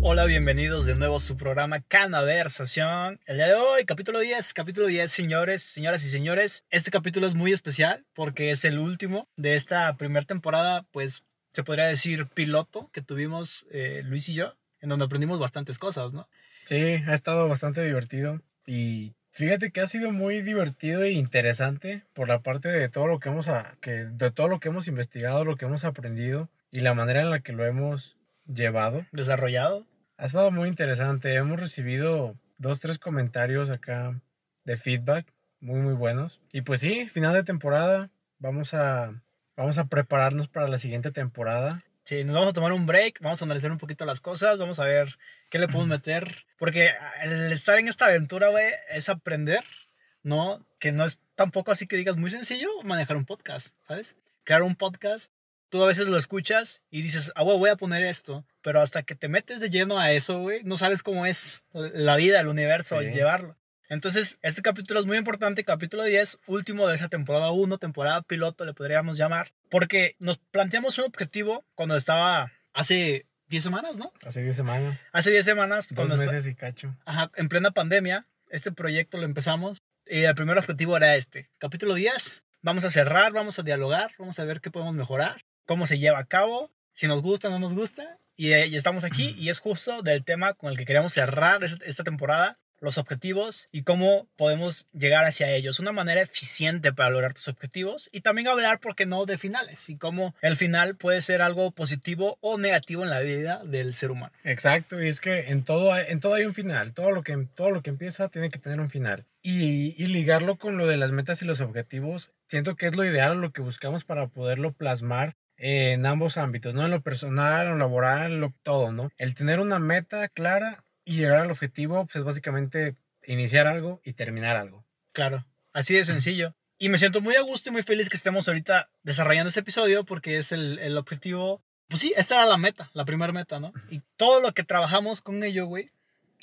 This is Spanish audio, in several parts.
Hola, bienvenidos de nuevo a su programa Canaversación. El día de hoy, capítulo 10, capítulo 10, señores, señoras y señores. Este capítulo es muy especial porque es el último de esta primera temporada, pues se podría decir piloto que tuvimos eh, Luis y yo, en donde aprendimos bastantes cosas, ¿no? Sí, ha estado bastante divertido y fíjate que ha sido muy divertido e interesante por la parte de todo lo que hemos a- que de todo lo que hemos investigado, lo que hemos aprendido y la manera en la que lo hemos llevado. Desarrollado. Ha estado muy interesante. Hemos recibido dos, tres comentarios acá de feedback muy, muy buenos. Y pues sí, final de temporada. Vamos a, vamos a prepararnos para la siguiente temporada. Sí, nos vamos a tomar un break, vamos a analizar un poquito las cosas, vamos a ver qué le podemos meter. Porque el estar en esta aventura, güey, es aprender, ¿no? Que no es tampoco así que digas muy sencillo manejar un podcast, ¿sabes? Crear un podcast, tú a veces lo escuchas y dices, ah, güey, voy a poner esto. Pero hasta que te metes de lleno a eso, güey, no sabes cómo es la vida, el universo, Sí. llevarlo. Entonces, este capítulo es muy importante, capítulo 10, último de esa temporada 1, temporada piloto le podríamos llamar, porque nos planteamos un objetivo cuando estaba hace 10 semanas, ¿no? Hace 10 semanas. Hace 10 semanas, Dos cuando meses y cacho. ajá, en plena pandemia, este proyecto lo empezamos y el primer objetivo era este. Capítulo 10, vamos a cerrar, vamos a dialogar, vamos a ver qué podemos mejorar, cómo se lleva a cabo, si nos gusta o no nos gusta. Y, eh, y estamos aquí y es justo del tema con el que queremos cerrar esta temporada, los objetivos y cómo podemos llegar hacia ellos. Una manera eficiente para lograr tus objetivos y también hablar, ¿por qué no?, de finales y cómo el final puede ser algo positivo o negativo en la vida del ser humano. Exacto, y es que en todo, en todo hay un final. Todo lo, que, todo lo que empieza tiene que tener un final. Y, y ligarlo con lo de las metas y los objetivos, siento que es lo ideal, lo que buscamos para poderlo plasmar en ambos ámbitos, ¿no? En lo personal, en lo laboral, en lo, todo, ¿no? El tener una meta clara y llegar al objetivo, pues es básicamente iniciar algo y terminar algo. Claro, así de sencillo. Y me siento muy a gusto y muy feliz que estemos ahorita desarrollando este episodio porque es el, el objetivo. Pues sí, esta era la meta, la primera meta, ¿no? Y todo lo que trabajamos con ello, güey,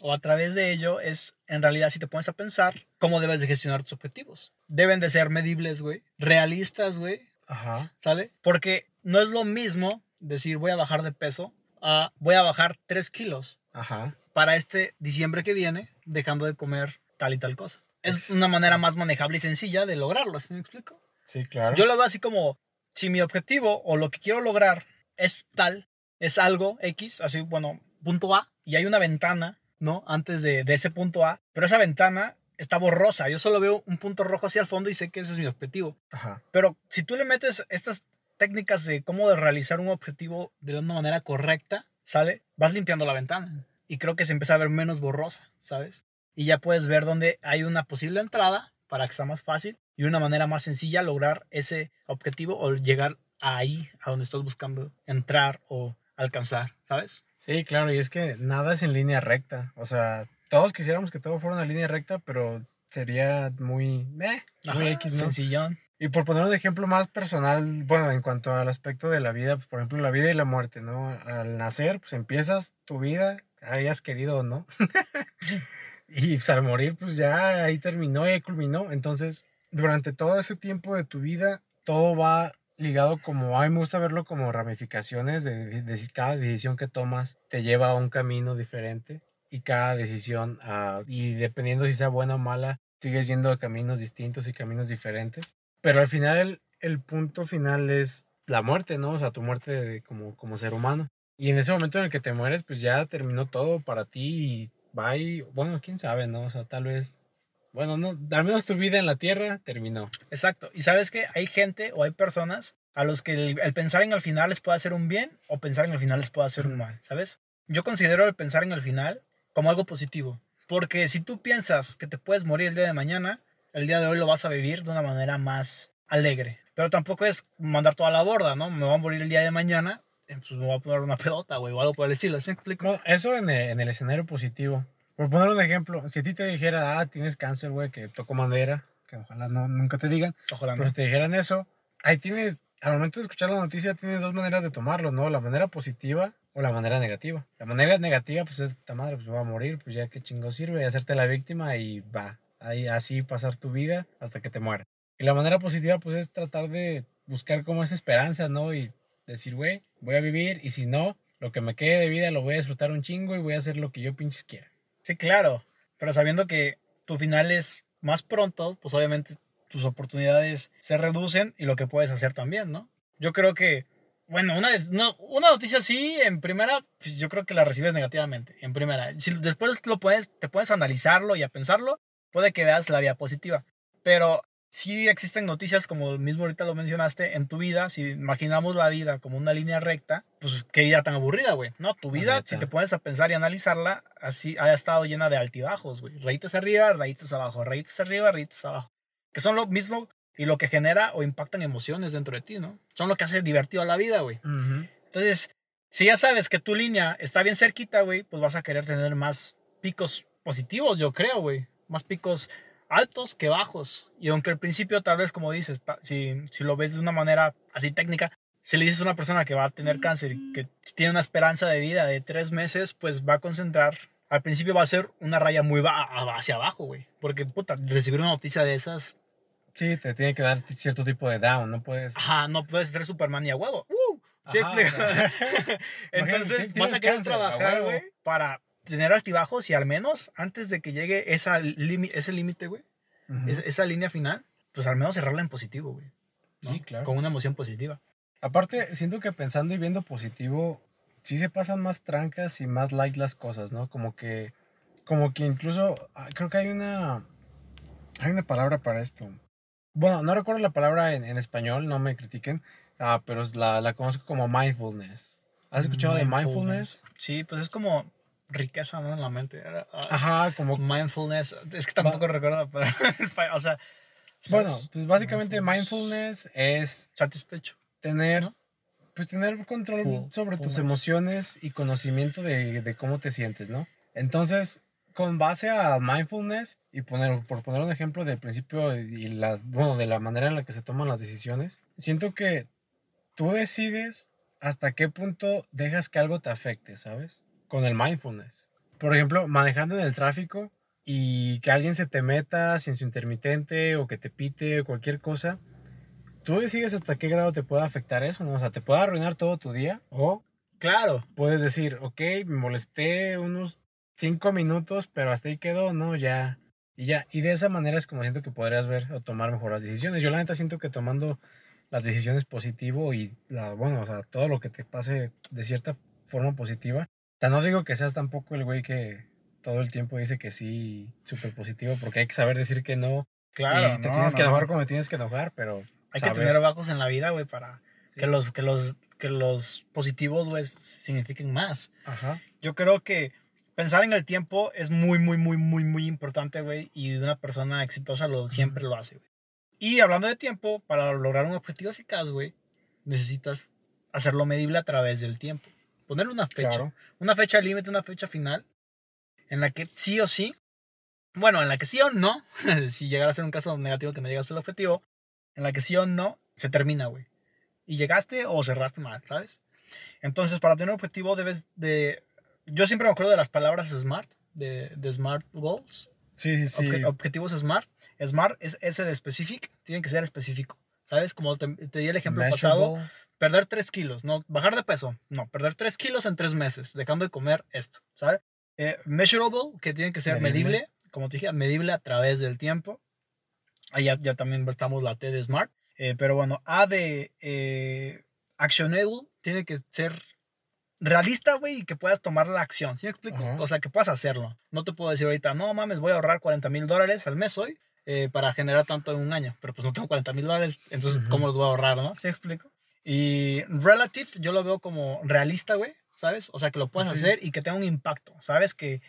o a través de ello, es en realidad, si te pones a pensar, cómo debes de gestionar tus objetivos. Deben de ser medibles, güey, realistas, güey, Ajá. ¿sale? Porque no es lo mismo decir voy a bajar de peso a voy a bajar 3 kilos Ajá. Para este diciembre que viene, dejando de comer tal y tal cosa. Es una manera más manejable y sencilla de lograrlo, ¿sí me explico? Sí, claro. Yo lo veo así como, si mi objetivo o lo que quiero lograr es tal, es algo X, así, bueno, punto A, y hay una ventana, ¿no? Antes de, de ese punto A, pero esa ventana está borrosa, yo solo veo un punto rojo hacia el fondo y sé que ese es mi objetivo. Ajá. Pero si tú le metes estas técnicas de cómo de realizar un objetivo de una manera correcta, ¿sale? Vas limpiando la ventana y creo que se empieza a ver menos borrosa, ¿sabes? Y ya puedes ver dónde hay una posible entrada para que sea más fácil y una manera más sencilla lograr ese objetivo o llegar ahí a donde estás buscando entrar o alcanzar, ¿sabes? Sí, claro, y es que nada es en línea recta. O sea, todos quisiéramos que todo fuera una línea recta, pero sería muy, eh, muy Ajá, X, ¿no? Sencillón. Y por poner un ejemplo más personal, bueno, en cuanto al aspecto de la vida, pues, por ejemplo, la vida y la muerte, ¿no? Al nacer, pues empiezas tu vida, hayas querido o no. y pues, al morir, pues ya ahí terminó y culminó. Entonces, durante todo ese tiempo de tu vida, todo va ligado como, a mí me gusta verlo como ramificaciones de, de- de cada decisión que tomas te lleva a un camino diferente y cada decisión, ah, y dependiendo si sea buena o mala, sigues yendo a caminos distintos y caminos diferentes. Pero al final el, punto final es la muerte, ¿no? O sea, tu muerte como, como ser humano. Y en ese momento en el que te mueres, pues ya terminó todo para ti y va y, bueno, quién sabe, ¿no? O sea, tal vez, bueno, no, al menos tu vida en la tierra terminó. Exacto. Y sabes que hay gente o hay personas a los que el, el pensar en el final les puede hacer un bien o pensar en el final les puede hacer un mal, ¿sabes? Yo considero el pensar en el final como algo positivo. Porque si tú piensas que te puedes morir el día de mañana, el día de hoy lo vas a vivir de una manera más alegre. Pero tampoco es mandar toda la borda, ¿no? Me voy a morir el día de mañana, pues me voy a poner una pelota, güey, o algo por el estilo, ¿sí me explico? Bueno, eso en el, en el escenario positivo. Por poner un ejemplo, si a ti te dijera, ah, tienes cáncer, güey, que tocó madera, que ojalá no, nunca te digan, Ojalá no. pero si te dijeran eso, ahí tienes, al momento de escuchar la noticia, tienes dos maneras de tomarlo, ¿no? La manera positiva o la manera negativa. La manera negativa, pues es, esta madre, pues va a morir, pues ya qué chingo sirve, hacerte la víctima y va, ahí así pasar tu vida hasta que te mueras. Y la manera positiva, pues es tratar de buscar como esa esperanza, ¿no? Y decir, güey, voy a vivir y si no, lo que me quede de vida lo voy a disfrutar un chingo y voy a hacer lo que yo pinches quiera. Sí, claro, pero sabiendo que tu final es más pronto, pues obviamente tus oportunidades se reducen y lo que puedes hacer también, ¿no? Yo creo que, bueno, una, no, una noticia así, en primera, pues yo creo que la recibes negativamente, en primera. Si después lo puedes, te puedes analizarlo y a pensarlo, puede que veas la vía positiva. Pero sí existen noticias, como mismo ahorita lo mencionaste, en tu vida, si imaginamos la vida como una línea recta, pues qué vida tan aburrida, güey. No, tu vida, si te pones a pensar y analizarla, así ha estado llena de altibajos, güey. Rayitas arriba, rayitas abajo, rayitas arriba, rayitas abajo que son lo mismo y lo que genera o impactan emociones dentro de ti, ¿no? Son lo que hace divertido la vida, güey. Entonces, si ya sabes que tu línea está bien cerquita, güey, pues vas a querer tener más picos positivos, yo creo, güey. Más picos altos que bajos. Y aunque al principio, tal vez, como dices, si, si lo ves de una manera así técnica, si le dices a una persona que va a tener cáncer y que tiene una esperanza de vida de tres meses, pues va a concentrar al principio va a ser una raya muy hacia abajo, güey. Porque, puta, recibir una noticia de esas Sí, te tiene que dar cierto tipo de down, no puedes... Ajá, no puedes ser Superman y a huevo. ¡Uh! ¿Sí Entonces vas a querer trabajar, güey, para tener altibajos y al menos antes de que llegue esa ese límite, güey, esa, línea final, pues al menos cerrarla en positivo, güey. Sí, claro. Con una emoción positiva. Aparte, siento que pensando y viendo positivo, sí se pasan más trancas y más light las cosas, ¿no? Como que, como que incluso, ah, creo que hay una, hay una palabra para esto. Bueno, no recuerdo la palabra en, español, no me critiquen, ah, pero la, la conozco como mindfulness. ¿Has escuchado de mindfulness? Sí, pues es como riqueza, ¿no? En la mente. Ah, Ajá, como... Mindfulness. Es que tampoco recuerdo, pero... o sea... Bueno, pues básicamente mindfulness es... Satisfecho. Tener... Pues tener control sobre tus emociones y conocimiento de, de cómo te sientes, ¿no? Entonces, con base a mindfulness y poner, por poner un ejemplo del principio y la, bueno, de la manera en la que se toman las decisiones, siento que tú decides hasta qué punto dejas que algo te afecte, ¿sabes? Con el mindfulness. Por ejemplo, manejando en el tráfico y que alguien se te meta sin su intermitente o que te pite o cualquier cosa, tú decides hasta qué grado te puede afectar eso, ¿no? O sea, te puede arruinar todo tu día o... Claro. Puedes decir, ok, me molesté unos cinco minutos, pero hasta ahí quedó, ¿no? Ya. Y ya. Y de esa manera es como siento que podrías ver o tomar mejor las decisiones. Yo la neta siento que tomando las decisiones positivo y la, bueno, o sea, todo lo que te pase de cierta forma positiva. No digo que seas tampoco el güey que todo el tiempo dice que sí, súper positivo, porque hay que saber decir que no. Claro. Y te tienes que enojar como tienes que enojar, pero. Hay que tener bajos en la vida, güey, para que los, que los, que los positivos, güey, signifiquen más. Ajá. Yo creo que pensar en el tiempo es muy, muy, muy, muy, muy importante, güey. Y una persona exitosa lo, siempre lo hace, güey. Y hablando de tiempo, para lograr un objetivo eficaz, güey, necesitas hacerlo medible a través del tiempo. Ponerle una fecha. Una fecha límite, una fecha final. En la que sí o sí. Bueno, en la que sí o no. si llegara a ser un caso negativo que no llegaste al objetivo. En la que sí o no se termina, güey. Y llegaste o cerraste mal, ¿sabes? Entonces, para tener un objetivo debes de yo siempre me acuerdo de las palabras SMART, de, de SMART Goals. Sí, sí, sí. objetivos SMART. SMART es ese de specific, tiene que ser específico. ¿Sabes? Como te, di el ejemplo pasado, perder 3 kilos, no, bajar de peso, no, perder 3 kilos en 3 meses, dejando de comer esto, ¿sabes? Eh, measurable, que tiene que ser medible. como te dije, medible a través del tiempo. Ahí ya, ya también estamos la T de Smart. Eh, pero bueno, A de eh, actionable, tiene que ser realista, güey, y que puedas tomar la acción. ¿Sí me explico? O sea, que puedas hacerlo. No te puedo decir ahorita, no mames, voy a ahorrar 40 mil dólares al mes hoy eh, para generar tanto en un año. Pero pues no tengo 40 mil dólares, entonces, ¿cómo los voy a ahorrar, no? ¿Sí me explico? Y relative, yo lo veo como realista, güey, ¿sabes? O sea, que lo puedas hacer y que tenga un impacto, ¿sabes? Que,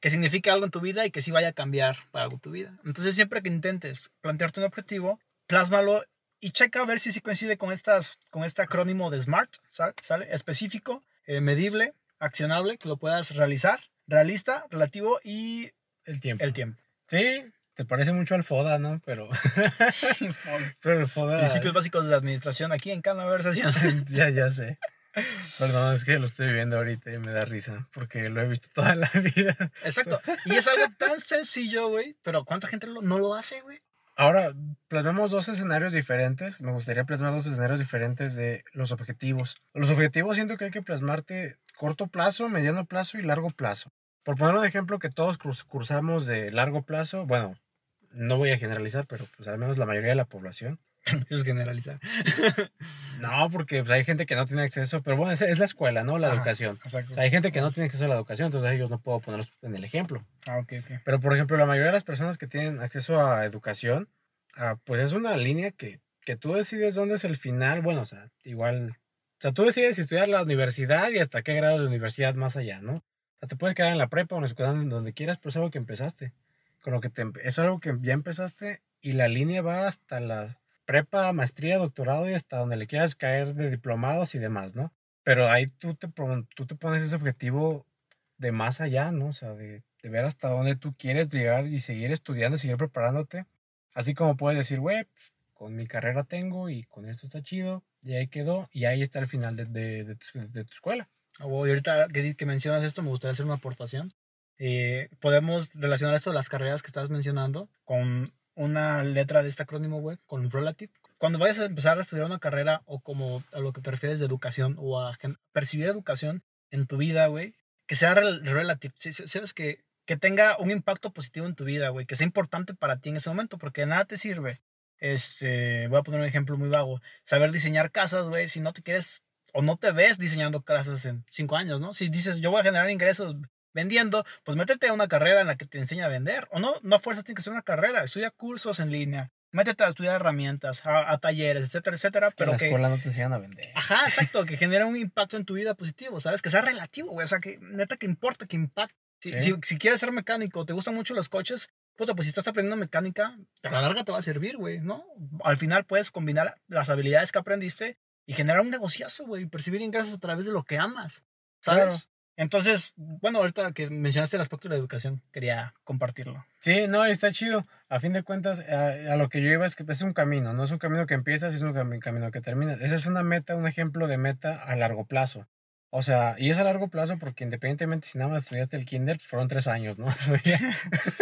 que signifique algo en tu vida y que sí vaya a cambiar para algo tu vida. Entonces, siempre que intentes plantearte un objetivo, plásmalo y checa a ver si sí coincide con, estas, con este acrónimo de SMART, ¿sale? Específico, eh, medible, accionable, que lo puedas realizar, realista, relativo y el tiempo. El tiempo. Sí, te parece mucho al FODA, ¿no? Pero, pero el FODA... Principios básicos de la administración aquí en cada conversación. ya, ya sé. Perdón, es que lo estoy viendo ahorita y me da risa, porque lo he visto toda la vida. Exacto. Y es algo tan sencillo, güey, pero ¿cuánta gente no lo hace, güey? Ahora, plasmamos dos escenarios diferentes. Me gustaría plasmar dos escenarios diferentes de los objetivos. Los objetivos siento que hay que plasmarte corto plazo, mediano plazo y largo plazo. Por poner un ejemplo que todos cursamos de largo plazo, bueno, no voy a generalizar, pero pues al menos la mayoría de la población. es generalizar. no, porque pues, hay gente que no tiene acceso, pero bueno, es, la escuela, ¿no? La educación. hay gente que no tiene acceso a la educación, entonces ellos no puedo ponerlos en el ejemplo. Ah, ok, ok. Pero por ejemplo, la mayoría de las personas que tienen acceso a educación, ah, pues es una línea que, que tú decides dónde es el final. Bueno, o sea, igual. O sea, tú decides estudiar la universidad y hasta qué grado de universidad más allá, ¿no? O sea, te puedes quedar en la prepa o en la escuela donde quieras, pero es algo que empezaste. Con lo que es algo que ya empezaste y la línea va hasta la prepa, maestría, doctorado y hasta donde le quieras caer de diplomados y demás, ¿no? Pero ahí tú te, tú te pones ese objetivo de más allá, ¿no? O sea, de, ver hasta dónde tú quieres llegar y seguir estudiando, seguir preparándote. Así como puedes decir, güey, pues, con mi carrera tengo y con esto está chido, y ahí quedó, y ahí está el final de, de, tu, de tu, escuela. Oh, y ahorita que, mencionas esto, me gustaría hacer una aportación. Eh, podemos relacionar esto de las carreras que estabas mencionando con una letra de este acrónimo, güey, con relative. Cuando vayas a empezar a estudiar una carrera o como a lo que te refieres de educación o a percibir educación en tu vida, güey, que sea relative, sabes que, que tenga un impacto positivo en tu vida, güey, que sea importante para ti en ese momento, porque nada te sirve. Este, voy a poner un ejemplo muy vago, saber diseñar casas, güey, si no te quieres o no te ves diseñando casas en cinco años, ¿no? Si dices, yo voy a generar ingresos vendiendo, pues métete a una carrera en la que te enseña a vender. O no, no a fuerzas tiene que ser una carrera, estudia cursos en línea, métete a estudiar herramientas, a, talleres, etcétera, etcétera. pero en la escuela no te enseñan a vender. Ajá, exacto, que genera un impacto en tu vida positivo, ¿sabes? Que sea relativo, güey. O sea, que neta que importa, que impacte. Si, si, quieres ser mecánico, te gustan mucho los coches, puta, pues si estás aprendiendo mecánica, a la larga te va a servir, güey, ¿no? Al final puedes combinar las habilidades que aprendiste y generar un negociazo, güey, y percibir ingresos a través de lo que amas, ¿sabes? Entonces, bueno, ahorita que mencionaste el aspecto de la educación, quería compartirlo. Sí, no, está chido. A fin de cuentas, a, lo que yo iba es que es un camino, no es un camino que empiezas, es un camino que terminas. Esa es una meta, un ejemplo de meta a largo plazo. O sea, y es a largo plazo porque independientemente si nada más estudiaste el kinder, pues, fueron tres años, ¿no? Eso ya,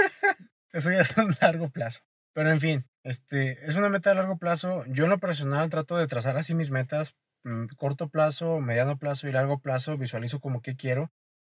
eso ya es un largo plazo. Pero en fin, este, es una meta a largo plazo. Yo en lo personal trato de trazar así mis metas corto plazo, mediano plazo y largo plazo visualizo como que quiero.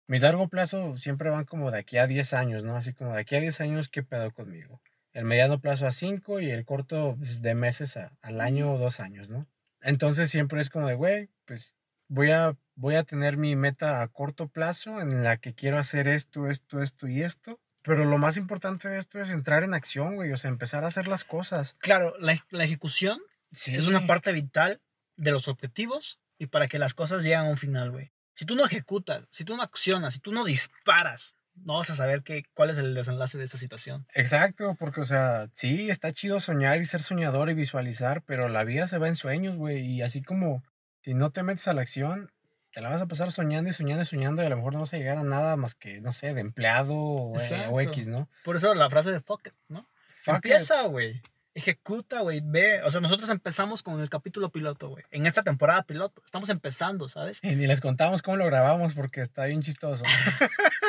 Mis largo plazo siempre van como de aquí a 10 años, ¿no? Así como de aquí a 10 años, ¿qué pedo conmigo? El mediano plazo a 5 y el corto pues, de meses al año o dos años, ¿no? Entonces siempre es como de, güey, pues voy a, voy a tener mi meta a corto plazo en la que quiero hacer esto, esto, esto y esto. Pero lo más importante de esto es entrar en acción, güey, o sea, empezar a hacer las cosas. Claro, la, la ejecución es una parte vital de los objetivos y para que las cosas lleguen a un final, güey. Si tú no ejecutas, si tú no accionas, si tú no disparas, no vas a saber qué, cuál es el desenlace de esta situación. Exacto, porque, o sea, sí, está chido soñar y ser soñador y visualizar, pero la vida se va en sueños, güey. Y así como si no te metes a la acción, te la vas a pasar soñando y soñando y soñando y a lo mejor no vas a llegar a nada más que, no sé, de empleado o, eh, X, ¿no? Por eso la frase de fuck it, ¿no? Fuck Empieza, güey ejecuta, güey, ve. O sea, nosotros empezamos con el capítulo piloto, güey. En esta temporada piloto. Estamos empezando, ¿sabes? Y ni les contamos cómo lo grabamos porque está bien chistoso.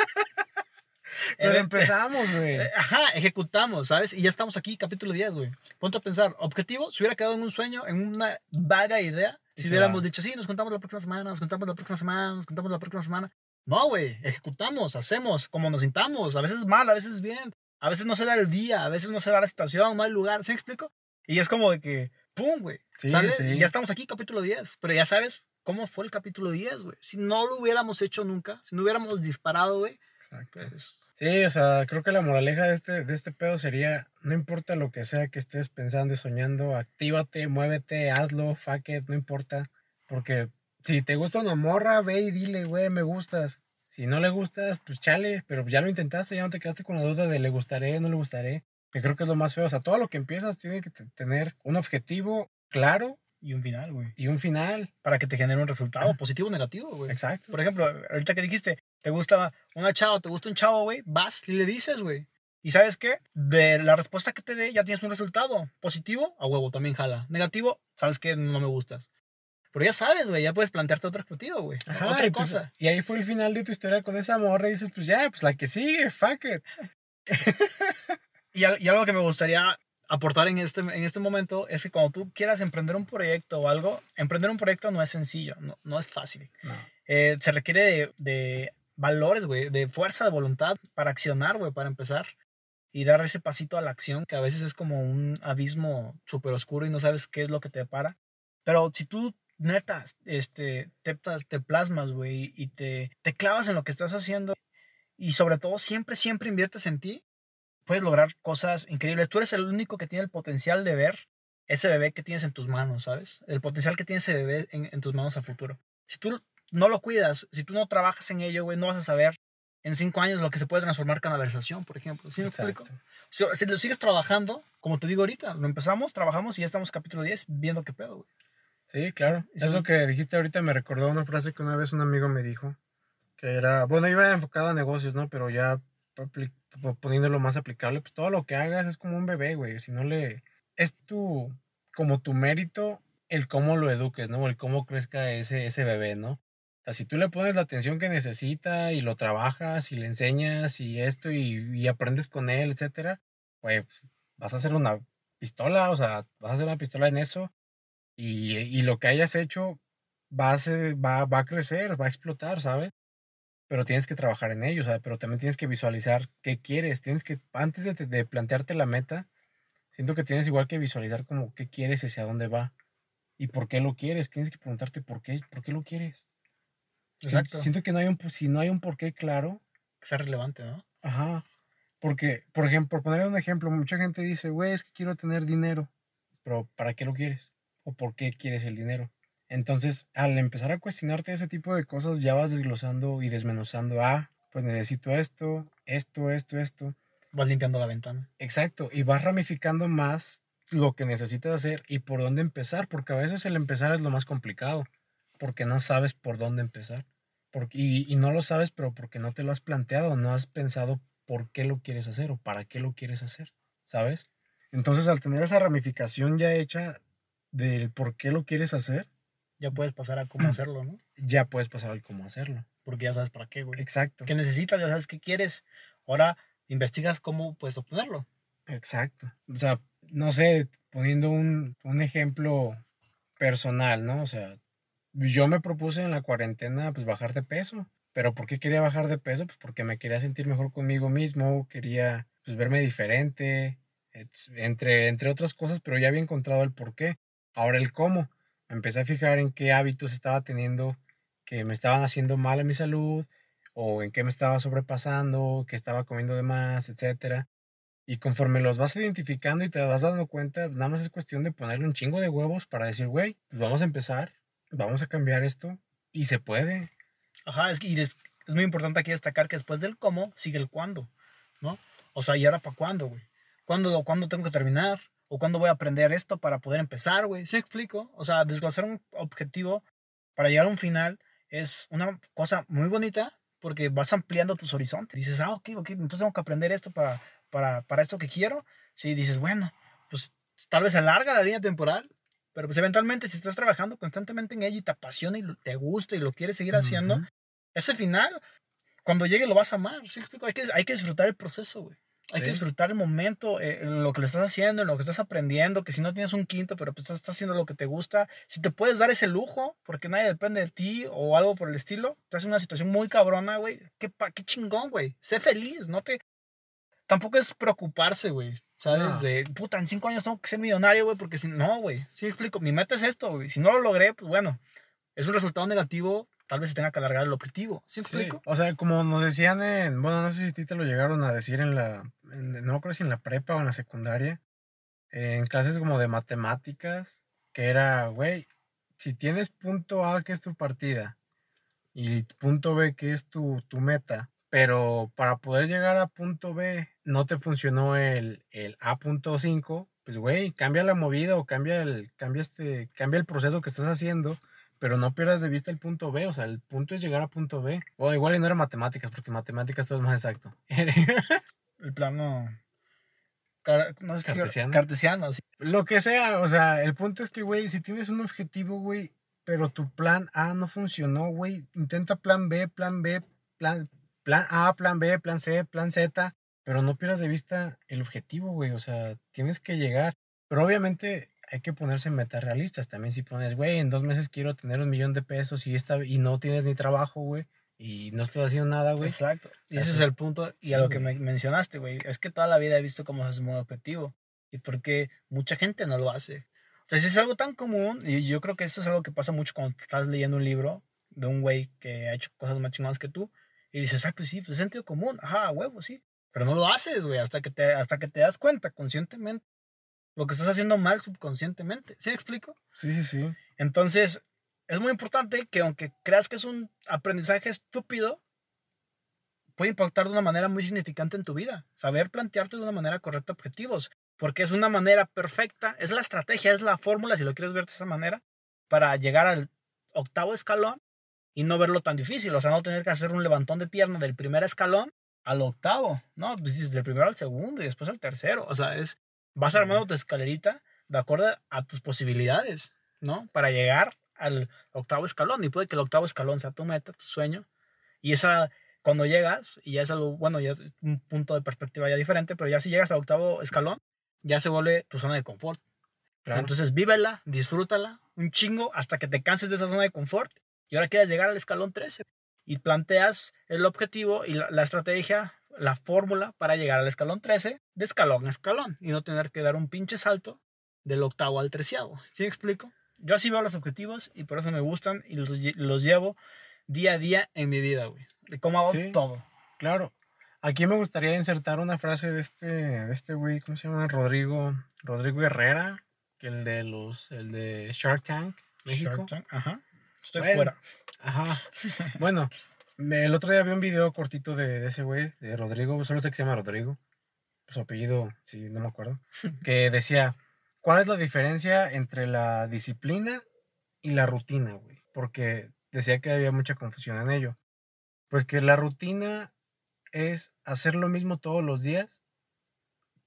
Pero empezamos, güey. Eh, ajá, ejecutamos, ¿sabes? Y ya estamos aquí, capítulo 10, güey. Ponte a pensar, objetivo, si hubiera quedado en un sueño, en una vaga idea, si hubiéramos dicho, sí, nos contamos la próxima semana, nos contamos la próxima semana, nos contamos la próxima semana. No, güey, ejecutamos, hacemos como nos sintamos. A veces mal, a veces bien. A veces no se da el día, a veces no se da la situación, no hay lugar, ¿sí me explico? Y es como de que, ¡pum, güey! Sí, Y ya estamos aquí, capítulo 10. Pero ya sabes cómo fue el capítulo 10, güey. Si no lo hubiéramos hecho nunca, si no hubiéramos disparado, güey. Exacto. Pues sí, o sea, creo que la moraleja de este, de este pedo sería, no importa lo que sea que estés pensando y soñando, actívate, muévete, hazlo, fuck it, no importa. Porque si te gusta una morra, ve y dile, güey, me gustas. Si no le gustas, pues chale, pero ya lo intentaste, ya no te quedaste con la duda de le gustaré, no le gustaré. Que creo que es lo más feo. O sea, todo lo que empiezas tiene que tener un objetivo claro. Y un final, güey. Y un final. Para que te genere un resultado positivo o negativo, güey. Exacto. Por ejemplo, ahorita que dijiste, te gusta una chava, te gusta un chavo, güey, vas y le dices, güey. Y sabes qué? De la respuesta que te dé, ya tienes un resultado. Positivo, a huevo, también jala. Negativo, sabes que no me gustas. Pero ya sabes, güey, ya puedes plantearte otro objetivo, güey. Otra y pues, cosa. y ahí fue el final de tu historia con esa morra y dices, pues ya, pues la que sigue, fuck it. y, algo que me gustaría aportar en este, en este momento es que cuando tú quieras emprender un proyecto o algo, emprender un proyecto no es sencillo, no, no es fácil. No. Eh, se requiere de, de valores, güey, de fuerza de voluntad para accionar, güey, para empezar. Y dar ese pasito a la acción, que a veces es como un abismo súper oscuro y no sabes qué es lo que te para. Pero si tú, neta, este, te, plas- te plasmas, güey, y te, te clavas en lo que estás haciendo, y sobre todo siempre, siempre inviertes en ti, puedes lograr cosas increíbles. Tú eres el único que tiene el potencial de ver ese bebé que tienes en tus manos, ¿sabes? El potencial que tiene ese bebé en, en tus manos a futuro. Si tú no lo cuidas, si tú no trabajas en ello, güey, no vas a saber en cinco años lo que se puede transformar con la conversación, por ejemplo. ¿Sí me explico? Si, si lo sigues trabajando, como te digo ahorita, lo empezamos, trabajamos y ya estamos capítulo 10 viendo qué pedo, güey. Sí, claro. Eso Eso es- que dijiste ahorita me recordó una frase que una vez un amigo me dijo, que era, bueno, iba enfocado a negocios, ¿no? Pero ya poniéndolo más aplicable, pues todo lo que hagas es como un bebé, güey. Si no le... Es tu, como tu mérito el cómo lo eduques, ¿no? El cómo crezca ese, ese bebé, ¿no? O sea, si tú le pones la atención que necesita y lo trabajas y le enseñas y esto y, y aprendes con él, etcétera, pues vas a hacer una pistola, o sea, vas a hacer una pistola en eso y, y lo que hayas hecho va a, ser- va, va a crecer, va a explotar, ¿sabes? Pero tienes que trabajar en ello, ¿sabes? Pero también tienes que visualizar qué quieres. Tienes que, antes de, de plantearte la meta, siento que tienes igual que visualizar como qué quieres y hacia dónde va. Y por qué lo quieres. Tienes que preguntarte por qué, por qué lo quieres. Exacto. Siento que no hay un, si no hay un por qué claro, Que sea relevante, ¿no? Ajá. Porque, por ejemplo, por poner un ejemplo, mucha gente dice, güey, es que quiero tener dinero. Pero, ¿para qué lo quieres? ¿O por qué quieres el dinero? Entonces, al empezar a cuestionarte ese tipo de cosas, ya vas desglosando y desmenuzando, ah, pues necesito esto, esto, esto, esto. Vas limpiando la ventana. Exacto. Y vas ramificando más lo que necesitas hacer y por dónde empezar, porque a veces el empezar es lo más complicado, porque no sabes por dónde empezar. Porque, y, y no lo sabes, pero porque no te lo has planteado, no has pensado por qué lo quieres hacer o para qué lo quieres hacer, ¿sabes? Entonces, al tener esa ramificación ya hecha del por qué lo quieres hacer, Ya puedes pasar a cómo hacerlo, ¿no? ya puedes pasar al cómo hacerlo. Porque ya sabes para qué, güey. Exacto. ¿Qué necesitas? Ya sabes qué quieres. Ahora investigas cómo puedes obtenerlo. Exacto. O sea, no sé, poniendo un, un ejemplo personal, ¿no? O sea, yo me propuse en la cuarentena pues bajar de peso. Pero ¿por qué quería bajar de peso? Pues porque me quería sentir mejor conmigo mismo, quería pues verme diferente, entre, entre otras cosas, pero ya había encontrado el por qué. Ahora el cómo. Me empecé a fijar en qué hábitos estaba teniendo que me estaban haciendo mal a mi salud, o en qué me estaba sobrepasando, que estaba comiendo de más, etcétera. Y conforme los vas identificando y te vas dando cuenta, nada más es cuestión de ponerle un chingo de huevos para decir, güey, pues vamos a empezar, vamos a cambiar esto, y se puede. Ajá, es es, es muy importante aquí destacar que después del cómo sigue el cuándo, ¿no? O sea, ¿y ahora para cuándo, güey? ¿Cuándo, ¿Cuándo tengo que terminar? ¿O cuándo voy a aprender esto para poder empezar, güey? ¿Sí explico? O sea, desglosar un objetivo para llegar a un final es una cosa muy bonita porque vas ampliando tus horizontes. Dices, ah, ok, ok, entonces tengo que aprender esto para, para, para esto que quiero. Sí, dices, bueno, pues tal vez alarga la línea temporal, pero pues eventualmente si estás trabajando constantemente en ello y te apasiona y te gusta y lo quieres seguir haciendo, Ujú. ese final, cuando llegue lo vas a amar. ¿sí explico? Hay, que, hay que disfrutar el proceso, güey. Hay que Sí. disfrutar el momento, eh, en lo que lo estás haciendo, en lo que estás aprendiendo, que si no tienes un quinto, pero pues estás, estás haciendo lo que te gusta, si te puedes dar ese lujo, porque nadie depende de ti o algo por el estilo, estás en una situación muy cabrona, güey, qué, qué chingón, güey. Sé feliz, no te... Tampoco es preocuparse, güey, ¿sabes? No. De, puta, en cinco años tengo que ser millonario, güey, porque si no, güey, sí explico, mi meta es esto, güey. Si no lo logré, pues bueno, es un resultado negativo, tal vez se tenga que alargar el objetivo, ¿sí Sí, explico? O sea, como nos decían en, bueno, no sé si a ti te lo llegaron a decir en la, en- no creo si en la prepa o en la secundaria, en clases como de matemáticas, que era, güey, si tienes punto A que es tu partida y punto B que es tu, tu meta, pero para poder llegar a punto B no te funcionó el, el A.5, pues güey, cambia la movida o cambia el, cambia este, cambia el proceso que estás haciendo pero no pierdas de vista el punto B, o sea, el punto es llegar a punto B. O igual y no era matemáticas, porque matemáticas todo es más exacto. El plano... car- no qué- Cartesiano. Cartesiano, sí. Lo que sea, o sea, el punto es que, güey, si tienes un objetivo, güey, pero tu plan A no funcionó, güey, intenta plan B, plan B, plan, plan A, plan B, plan C, plan Z, pero no pierdas de vista el objetivo, güey. O sea, tienes que llegar. Pero obviamente hay que ponerse metas realistas. También si pones, güey, en dos meses quiero tener un millón de pesos y, esta, y no tienes ni trabajo, güey, y no estás haciendo nada, güey. Exacto. Y ese Así- es el punto. Y sí, a lo que güey. me mencionaste, güey. Es que toda la vida he visto cómo se hace un objetivo. Y porque mucha gente no lo hace. Entonces es algo tan común. Y yo creo que esto es algo que pasa mucho cuando estás leyendo un libro de un güey que ha hecho cosas más chingadas que tú. Y dices, ah, pues sí, pues es sentido común. Ajá, huevo, sí. Pero no lo haces, güey, hasta que te, hasta que te das cuenta conscientemente. Lo que estás haciendo mal subconscientemente. ¿Sí me explico? Sí, sí, sí. Entonces, es muy importante que aunque creas que es un aprendizaje estúpido, puede impactar de una manera muy significante en tu vida. Saber plantearte de una manera correcta objetivos, porque es una manera perfecta, es la estrategia, es la fórmula, si lo quieres ver de esa manera, para llegar al octavo escalón y no verlo tan difícil. O sea, no tener que hacer un levantón de pierna del primer escalón al octavo, ¿no? Pues desde el primero al segundo y después al tercero. O sea, es, vas armando tu escalerita de acuerdo a tus posibilidades, ¿no? Para llegar al octavo escalón. Y puede que el octavo escalón sea tu meta, tu sueño. Y esa, cuando llegas, y ya es algo, bueno, ya es un punto de perspectiva ya diferente, pero ya si llegas al octavo escalón, ya se vuelve tu zona de confort. Claro. Entonces vívela, disfrútala un chingo hasta que te canses de esa zona de confort y ahora quieras llegar al escalón 13 y planteas el objetivo y la, la estrategia, la fórmula para llegar al escalón 13 de escalón a escalón y no tener que dar un pinche salto del octavo al treceavo. ¿Sí me explico? Yo así veo los objetivos y por eso me gustan y los, los llevo día a día en mi vida, güey. De cómo hago Sí. todo. Claro. Aquí me gustaría insertar una frase de este, de este güey, ¿cómo se llama? Rodrigo, Rodrigo Herrera, que el de los, el de Shark Tank, México. Shark Tank, Ajá. Estoy Bueno. fuera. Ajá. Bueno, me- el otro día vi un video cortito de, de ese güey, de Rodrigo, solo sé que se llama Rodrigo, su apellido, sí, no me acuerdo, que decía, ¿cuál es la diferencia entre la disciplina y la rutina, güey? Porque decía que había mucha confusión en ello. Pues que la rutina es hacer lo mismo todos los días,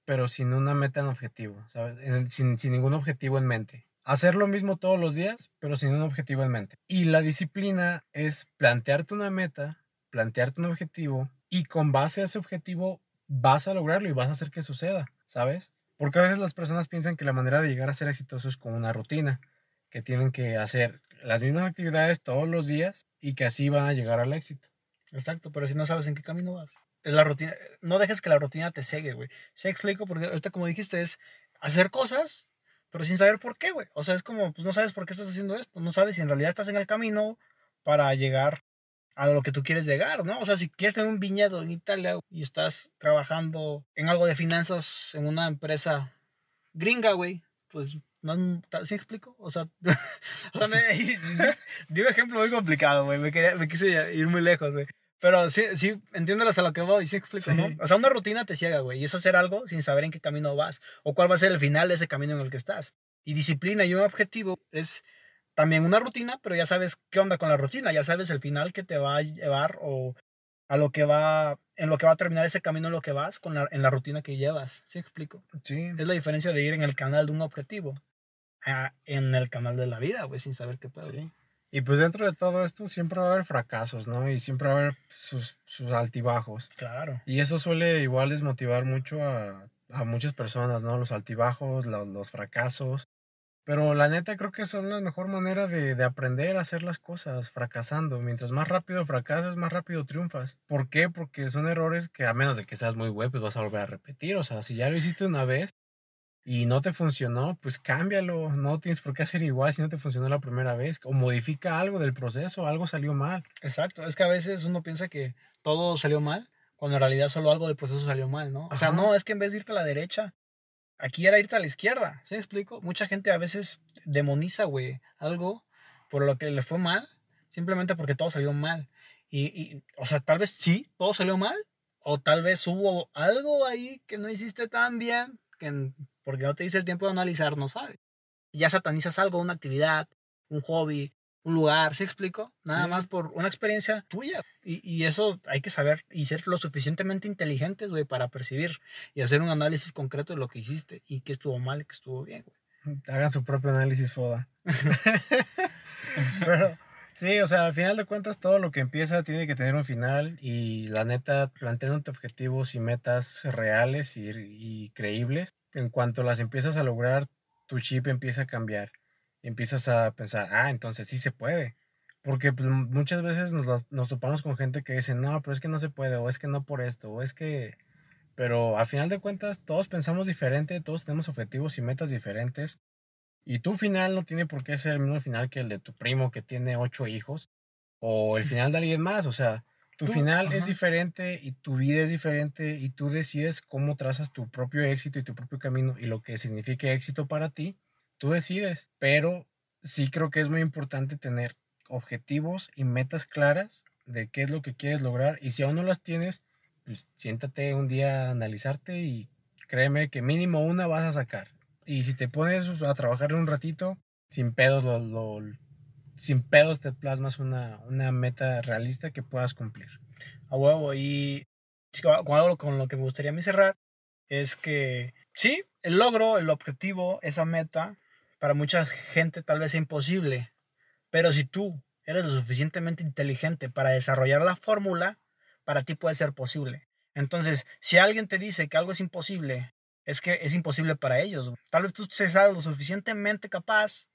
pero sin una meta en objetivo, ¿sabes? En- sin, sin ningún objetivo en mente. Hacer lo mismo todos los días, pero sin un objetivo en mente. Y la disciplina es plantearte una meta, plantearte un objetivo, y con base a ese objetivo vas a lograrlo y vas a hacer que suceda, ¿sabes? Porque a veces las personas piensan que la manera de llegar a ser exitoso es con una rutina, que tienen que hacer las mismas actividades todos los días y que así van a llegar al éxito. Exacto, pero si no sabes en qué camino vas. La rutina. No dejes que la rutina te cegue, güey. Se explico porque ahorita como dijiste es hacer cosas, pero sin saber por qué, güey. O sea, es como, pues no sabes por qué estás haciendo esto. No sabes si en realidad estás en el camino para llegar a lo que tú quieres llegar, ¿no? O sea, si quieres tener un viñedo en Italia y estás trabajando en algo de finanzas en una empresa gringa, güey, pues no, ¿sí explico? O sea, o sea me, di un ejemplo muy complicado, güey. Me, quería- me quise ir muy lejos, güey. Pero sí, sí, entiéndelo hasta lo que voy, sí explico, ¿no? Sí. O sea, una rutina te ciega, güey. Y es hacer algo sin saber en qué camino vas o cuál va a ser el final de ese camino en el que estás. Y disciplina y un objetivo es también una rutina, pero ya sabes qué onda con la rutina, ya sabes el final que te va a llevar o a lo que va, en lo que va a terminar ese camino en lo que vas con la, en la rutina que llevas. ¿Sí explico? Sí, Es la diferencia de ir en el canal de un objetivo a en el canal de la vida, güey, sin saber qué pedo. Sí. Y pues dentro de todo esto siempre va a haber fracasos, ¿no? Y siempre va a haber sus, sus altibajos. Claro. Y eso suele igual desmotivar mucho a, a muchas personas, ¿no? Los altibajos, lo- los, fracasos. Pero la neta creo que son la mejor manera de, de aprender a hacer las cosas, fracasando. Mientras más rápido fracasas, más rápido triunfas. ¿Por qué? Porque son errores que a menos de que seas muy güey, pues vas a volver a repetir. O sea, si ya lo hiciste una vez y no te funcionó, pues cámbialo. No tienes por qué hacer igual si no te funcionó la primera vez. O modifica algo del proceso, algo salió mal. Exacto. Es que a veces uno piensa que todo salió mal, cuando en realidad solo algo del proceso salió mal, ¿no? O sea, no, es que en vez de irte a la derecha, aquí era irte a la izquierda. ¿Sí me explico? Mucha gente a veces demoniza, güey, algo por lo que le fue mal, simplemente porque todo salió mal. Y, y, o sea, tal vez sí, todo salió mal, o tal vez hubo algo ahí que no hiciste tan bien, que en- porque no te dice el tiempo de analizar, no sabes. Y ya satanizas algo, una actividad, un hobby, un lugar, ¿sí explico? Nada Sí. más por una experiencia tuya. Y, y eso hay que saber y ser lo suficientemente inteligentes, güey, para percibir y hacer un análisis concreto de lo que hiciste y qué estuvo mal y qué estuvo bien, güey. Hagan su propio análisis FODA. Pero Sí, o sea, al final de cuentas todo lo que empieza tiene que tener un final y la neta, planteándote objetivos y metas reales y, creíbles, en cuanto las empiezas a lograr, tu chip empieza a cambiar. Empiezas a pensar, ah, entonces sí se puede. Porque pues, muchas veces nos, nos topamos con gente que dice, no, pero es que no se puede, o es que no por esto, o es que... Pero al final de cuentas todos pensamos diferente, todos tenemos objetivos y metas diferentes. Y tu final no tiene por qué ser el mismo final que el de tu primo que tiene ocho hijos, o el final de alguien más. O sea, tu Tú- final es diferente y tu vida es diferente y tú decides cómo trazas tu propio éxito y tu propio camino y lo que signifique éxito para ti, tú decides. Pero sí creo que es muy importante tener objetivos y metas claras de qué es lo que quieres lograr y si aún no las tienes, pues siéntate un día a analizarte y créeme que mínimo una vas a sacar. Y si te pones a trabajar un ratito, sin pedos, lo, lo- sin pedos te plasmas una, una meta realista que puedas cumplir. A huevo. Y con algo con lo que me gustaría a mí cerrar es que sí, el logro, el objetivo, esa meta, para mucha gente tal vez sea imposible. Pero si tú eres lo suficientemente inteligente para desarrollar la fórmula, para ti puede ser posible. Entonces, si alguien te dice que algo es imposible, es que es imposible para ellos. Tal vez tú seas lo suficientemente capaz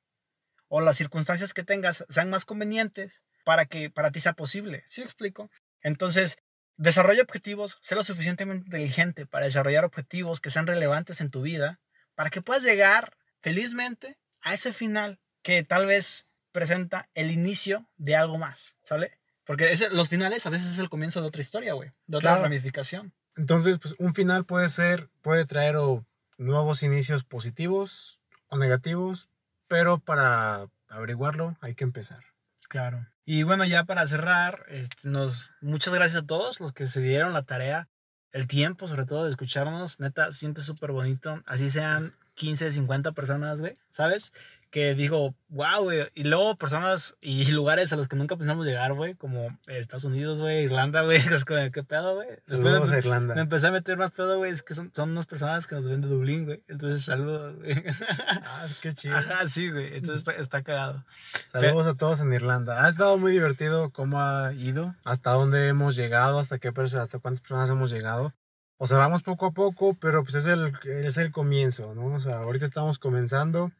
o las circunstancias que tengas sean más convenientes para que para ti sea posible. ¿Sí explico? Entonces, desarrolla objetivos, sé lo suficientemente inteligente para desarrollar objetivos que sean relevantes en tu vida, para que puedas llegar felizmente a ese final que tal vez presenta el inicio de algo más, ¿sale? Porque ese- los finales a veces es el comienzo de otra historia, güey, de otra Claro. ramificación. Entonces, pues un final puede ser, puede traer o nuevos inicios positivos o negativos, pero para averiguarlo hay que empezar. Claro. Y bueno, ya para cerrar, este, nos, muchas gracias a todos los que se dieron la tarea, el tiempo sobre todo de escucharnos. Neta, siente súper bonito. Así sean 15, 50 personas, güey, ¿sabes? Que digo, wow, güey. Y luego personas y lugares a los que nunca pensamos llegar, güey, como Estados Unidos, güey, Irlanda, güey. ¿Qué pedo, güey? Después me, a Irlanda. me empecé a meter más pedo, güey. Es que son, son unas personas que nos ven de Dublín, güey. Entonces, saludos, güey. Ah, qué chido. Ajá, sí, güey. Entonces está, está cagado. Saludos a todos en Irlanda. Ha estado muy divertido cómo ha ido, hasta dónde hemos llegado, hasta qué hasta cuántas personas hemos llegado. O sea, vamos poco a poco, pero pues es el, es el comienzo, ¿no? O sea, ahorita estamos comenzando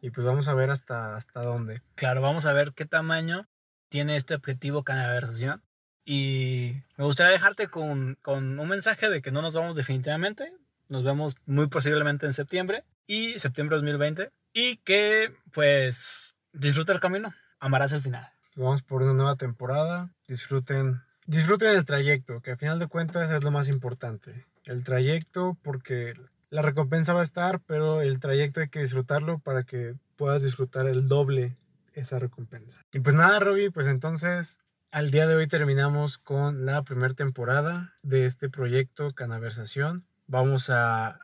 y pues vamos a ver hasta, hasta dónde. Claro, vamos a ver qué tamaño tiene este objetivo canalización. Y me gustaría dejarte con, con un mensaje de que no nos vamos definitivamente. Nos vemos muy posiblemente en septiembre y septiembre de 2020. Y que pues disfruta el camino. Amarás el final. Vamos por una nueva temporada. Disfruten, disfruten el trayecto, que al final de cuentas es lo más importante. El trayecto, porque la recompensa va a estar, pero el trayecto hay que disfrutarlo para que puedas disfrutar el doble esa recompensa. Y pues nada, Robbie, pues entonces al día de hoy terminamos con la primera temporada de este proyecto Canaversación. Vamos a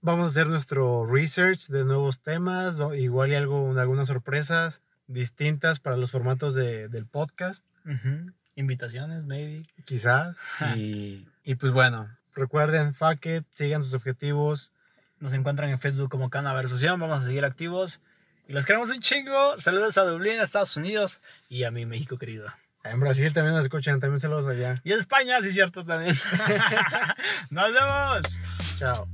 vamos a hacer nuestro research de nuevos temas, igual y algo, algunas sorpresas distintas para los formatos de- del podcast, Ujú. Invitaciones, maybe. quizás. Y, y pues bueno, recuerden, fuck it, sigan sus objetivos. Nos encuentran en Facebook como Canaversación. Vamos a seguir activos. Y los queremos un chingo. Saludos a Dublín, a Estados Unidos y a mi México querido. En Brasil también nos escuchan, también saludos allá. Y a España, sí, cierto, también. Nos vemos. Chao.